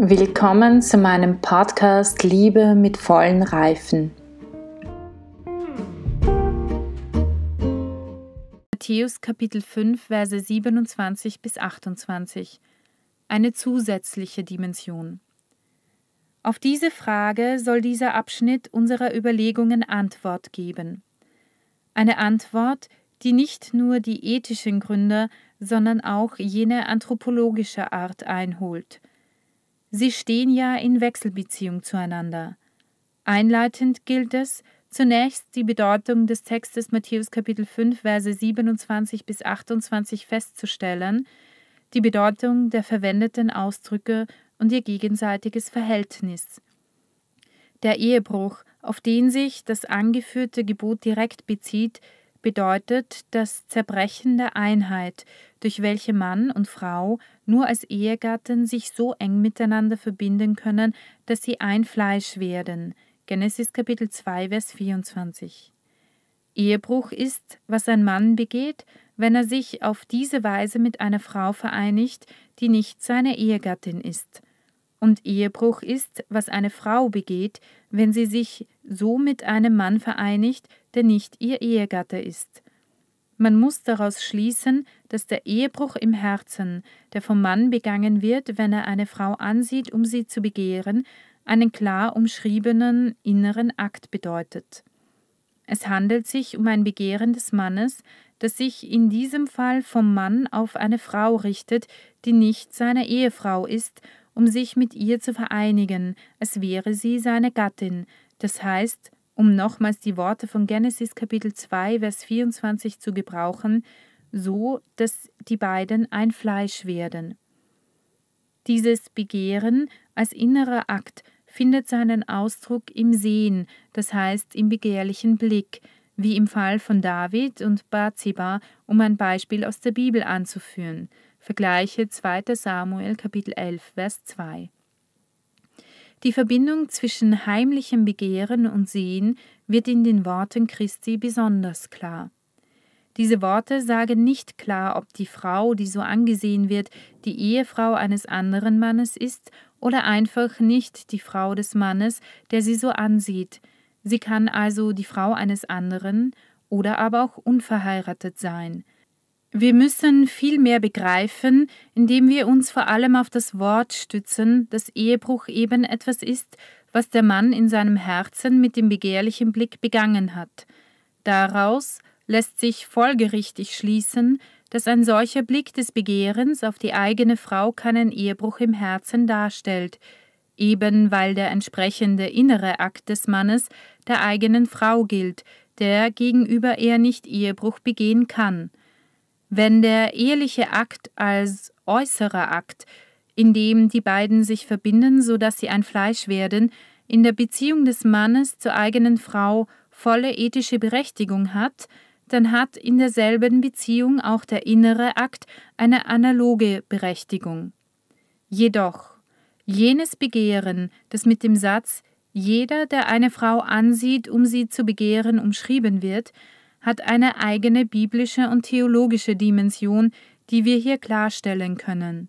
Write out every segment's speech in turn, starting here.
Willkommen zu meinem Podcast Liebe mit vollen Reifen. Matthäus Kapitel 5, Verse 27 bis 28. Eine zusätzliche Dimension. Auf diese Frage soll dieser Abschnitt unserer Überlegungen Antwort geben. Eine Antwort, die nicht nur die ethischen Gründe, sondern auch jene anthropologische Art einholt. Sie stehen ja in Wechselbeziehung zueinander. Einleitend gilt es, zunächst die Bedeutung des Textes Matthäus Kapitel 5, Verse 27 bis 28 festzustellen, die Bedeutung der verwendeten Ausdrücke und ihr gegenseitiges Verhältnis. Der Ehebruch, auf den sich das angeführte Gebot direkt bezieht, bedeutet das Zerbrechen der Einheit, durch welche Mann und Frau nur als Ehegatten sich so eng miteinander verbinden können, dass sie ein Fleisch werden. Genesis Kapitel 2, Vers 24. Ehebruch ist, was ein Mann begeht, wenn er sich auf diese Weise mit einer Frau vereinigt, die nicht seine Ehegattin ist. Und Ehebruch ist, was eine Frau begeht, wenn sie sich so mit einem Mann vereinigt, der nicht ihr Ehegatte ist. Man muss daraus schließen, dass der Ehebruch im Herzen, der vom Mann begangen wird, wenn er eine Frau ansieht, um sie zu begehren, einen klar umschriebenen inneren Akt bedeutet. Es handelt sich um ein Begehren des Mannes, das sich in diesem Fall vom Mann auf eine Frau richtet, die nicht seine Ehefrau ist um sich mit ihr zu vereinigen, als wäre sie seine Gattin, das heißt, um nochmals die Worte von Genesis Kapitel 2, Vers 24 zu gebrauchen, so dass die beiden ein Fleisch werden. Dieses Begehren als innerer Akt findet seinen Ausdruck im Sehen, das heißt im begehrlichen Blick, wie im Fall von David und Bathseba, um ein Beispiel aus der Bibel anzuführen. Vergleiche 2. Samuel Kapitel 11, Vers 2. Die Verbindung zwischen heimlichem Begehren und Sehen wird in den Worten Christi besonders klar. Diese Worte sagen nicht klar, ob die Frau, die so angesehen wird, die Ehefrau eines anderen Mannes ist oder einfach nicht die Frau des Mannes, der sie so ansieht. Sie kann also die Frau eines anderen oder aber auch unverheiratet sein. Wir müssen viel mehr begreifen, indem wir uns vor allem auf das Wort stützen, dass Ehebruch eben etwas ist, was der Mann in seinem Herzen mit dem begehrlichen Blick begangen hat. Daraus lässt sich folgerichtig schließen, dass ein solcher Blick des Begehrens auf die eigene Frau keinen Ehebruch im Herzen darstellt, eben weil der entsprechende innere Akt des Mannes der eigenen Frau gilt, der gegenüber er nicht Ehebruch begehen kann. Wenn der eheliche Akt als äußerer Akt, in dem die beiden sich verbinden, so dass sie ein Fleisch werden, in der Beziehung des Mannes zur eigenen Frau volle ethische Berechtigung hat, dann hat in derselben Beziehung auch der innere Akt eine analoge Berechtigung. Jedoch, jenes Begehren, das mit dem Satz jeder, der eine Frau ansieht, um sie zu begehren, umschrieben wird, hat eine eigene biblische und theologische Dimension, die wir hier klarstellen können.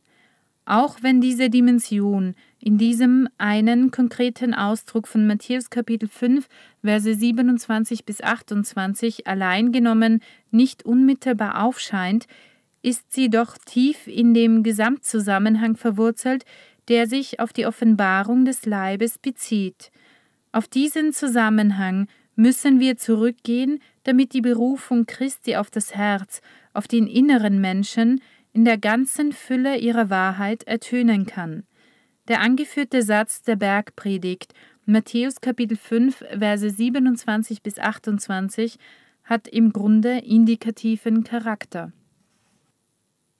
Auch wenn diese Dimension in diesem einen konkreten Ausdruck von Matthäus Kapitel 5, Verse 27 bis 28 allein genommen nicht unmittelbar aufscheint, ist sie doch tief in dem Gesamtzusammenhang verwurzelt, der sich auf die Offenbarung des Leibes bezieht. Auf diesen Zusammenhang müssen wir zurückgehen, damit die Berufung Christi auf das Herz, auf den inneren Menschen in der ganzen Fülle ihrer Wahrheit ertönen kann. Der angeführte Satz der Bergpredigt, Matthäus Kapitel 5, Verse 27 bis 28, hat im Grunde indikativen Charakter.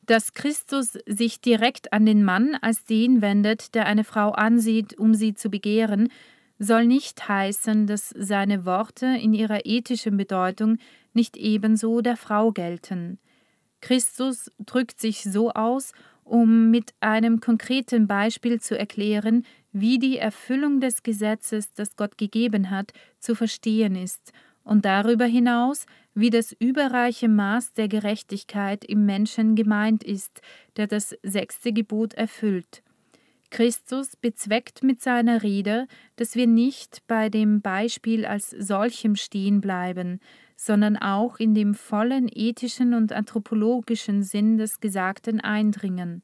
Dass Christus sich direkt an den Mann als den wendet, der eine Frau ansieht, um sie zu begehren, soll nicht heißen, dass seine Worte in ihrer ethischen Bedeutung nicht ebenso der Frau gelten. Christus drückt sich so aus, um mit einem konkreten Beispiel zu erklären, wie die Erfüllung des Gesetzes, das Gott gegeben hat, zu verstehen ist, und darüber hinaus, wie das überreiche Maß der Gerechtigkeit im Menschen gemeint ist, der das sechste Gebot erfüllt. Christus bezweckt mit seiner Rede, dass wir nicht bei dem Beispiel als solchem stehen bleiben, sondern auch in dem vollen ethischen und anthropologischen Sinn des Gesagten eindringen.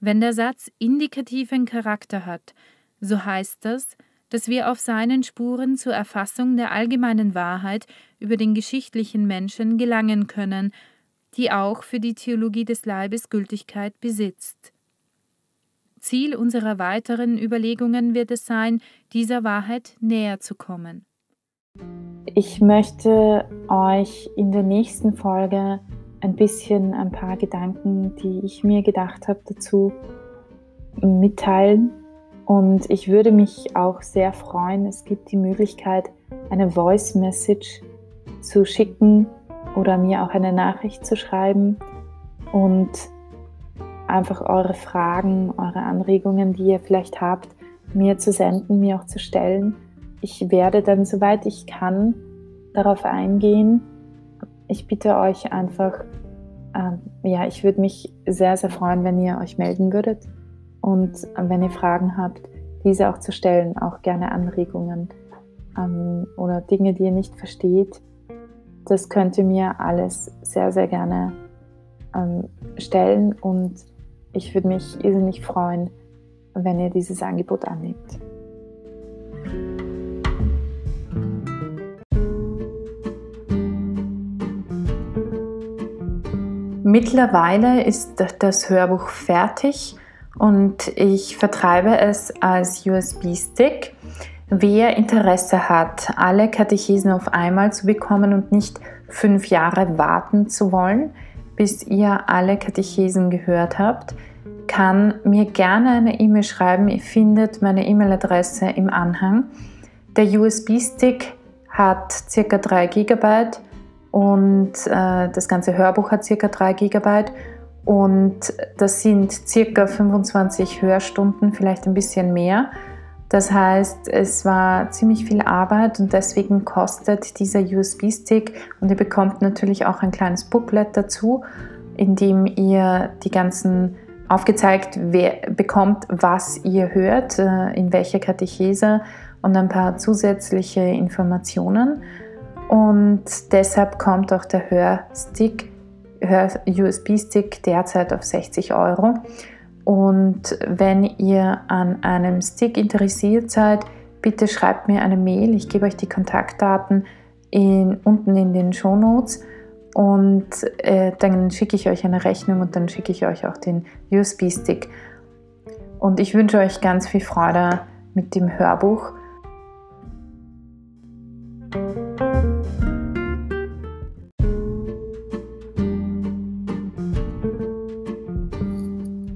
Wenn der Satz indikativen Charakter hat, so heißt das, dass wir auf seinen Spuren zur Erfassung der allgemeinen Wahrheit über den geschichtlichen Menschen gelangen können, die auch für die Theologie des Leibes Gültigkeit besitzt. Ziel unserer weiteren Überlegungen wird es sein, dieser Wahrheit näher zu kommen. Ich möchte euch in der nächsten Folge ein bisschen ein paar Gedanken, die ich mir gedacht habe, dazu mitteilen. Und ich würde mich auch sehr freuen, es gibt die Möglichkeit, eine Voice Message zu schicken oder mir auch eine Nachricht zu schreiben und einfach eure Fragen, eure Anregungen, die ihr vielleicht habt, mir zu senden, mir auch zu stellen. Ich werde dann, soweit ich kann, darauf eingehen. Ich bitte euch einfach, äh, ja, ich würde mich sehr, sehr freuen, wenn ihr euch melden würdet und äh, wenn ihr Fragen habt, diese auch zu stellen, auch gerne Anregungen ähm, oder Dinge, die ihr nicht versteht. Das könnt ihr mir alles sehr, sehr gerne ähm, stellen und ich würde mich irrsinnig freuen, wenn ihr dieses Angebot annimmt. Mittlerweile ist das Hörbuch fertig und ich vertreibe es als USB-Stick. Wer Interesse hat, alle Katechesen auf einmal zu bekommen und nicht fünf Jahre warten zu wollen, bis ihr alle Katechesen gehört habt, kann mir gerne eine E-Mail schreiben. Ihr findet meine E-Mail-Adresse im Anhang. Der USB-Stick hat ca. 3 GB und äh, das ganze Hörbuch hat ca. 3 GB und das sind ca. 25 Hörstunden, vielleicht ein bisschen mehr. Das heißt, es war ziemlich viel Arbeit und deswegen kostet dieser USB-Stick und ihr bekommt natürlich auch ein kleines Booklet dazu, in dem ihr die ganzen aufgezeigt bekommt, was ihr hört, äh, in welcher Katechese und ein paar zusätzliche Informationen. Und deshalb kommt auch der Hörstick, Hör-USB-Stick derzeit auf 60 Euro. Und wenn ihr an einem Stick interessiert seid, bitte schreibt mir eine Mail. Ich gebe euch die Kontaktdaten in, unten in den Show Notes und äh, dann schicke ich euch eine Rechnung und dann schicke ich euch auch den USB-Stick. Und ich wünsche euch ganz viel Freude mit dem Hörbuch.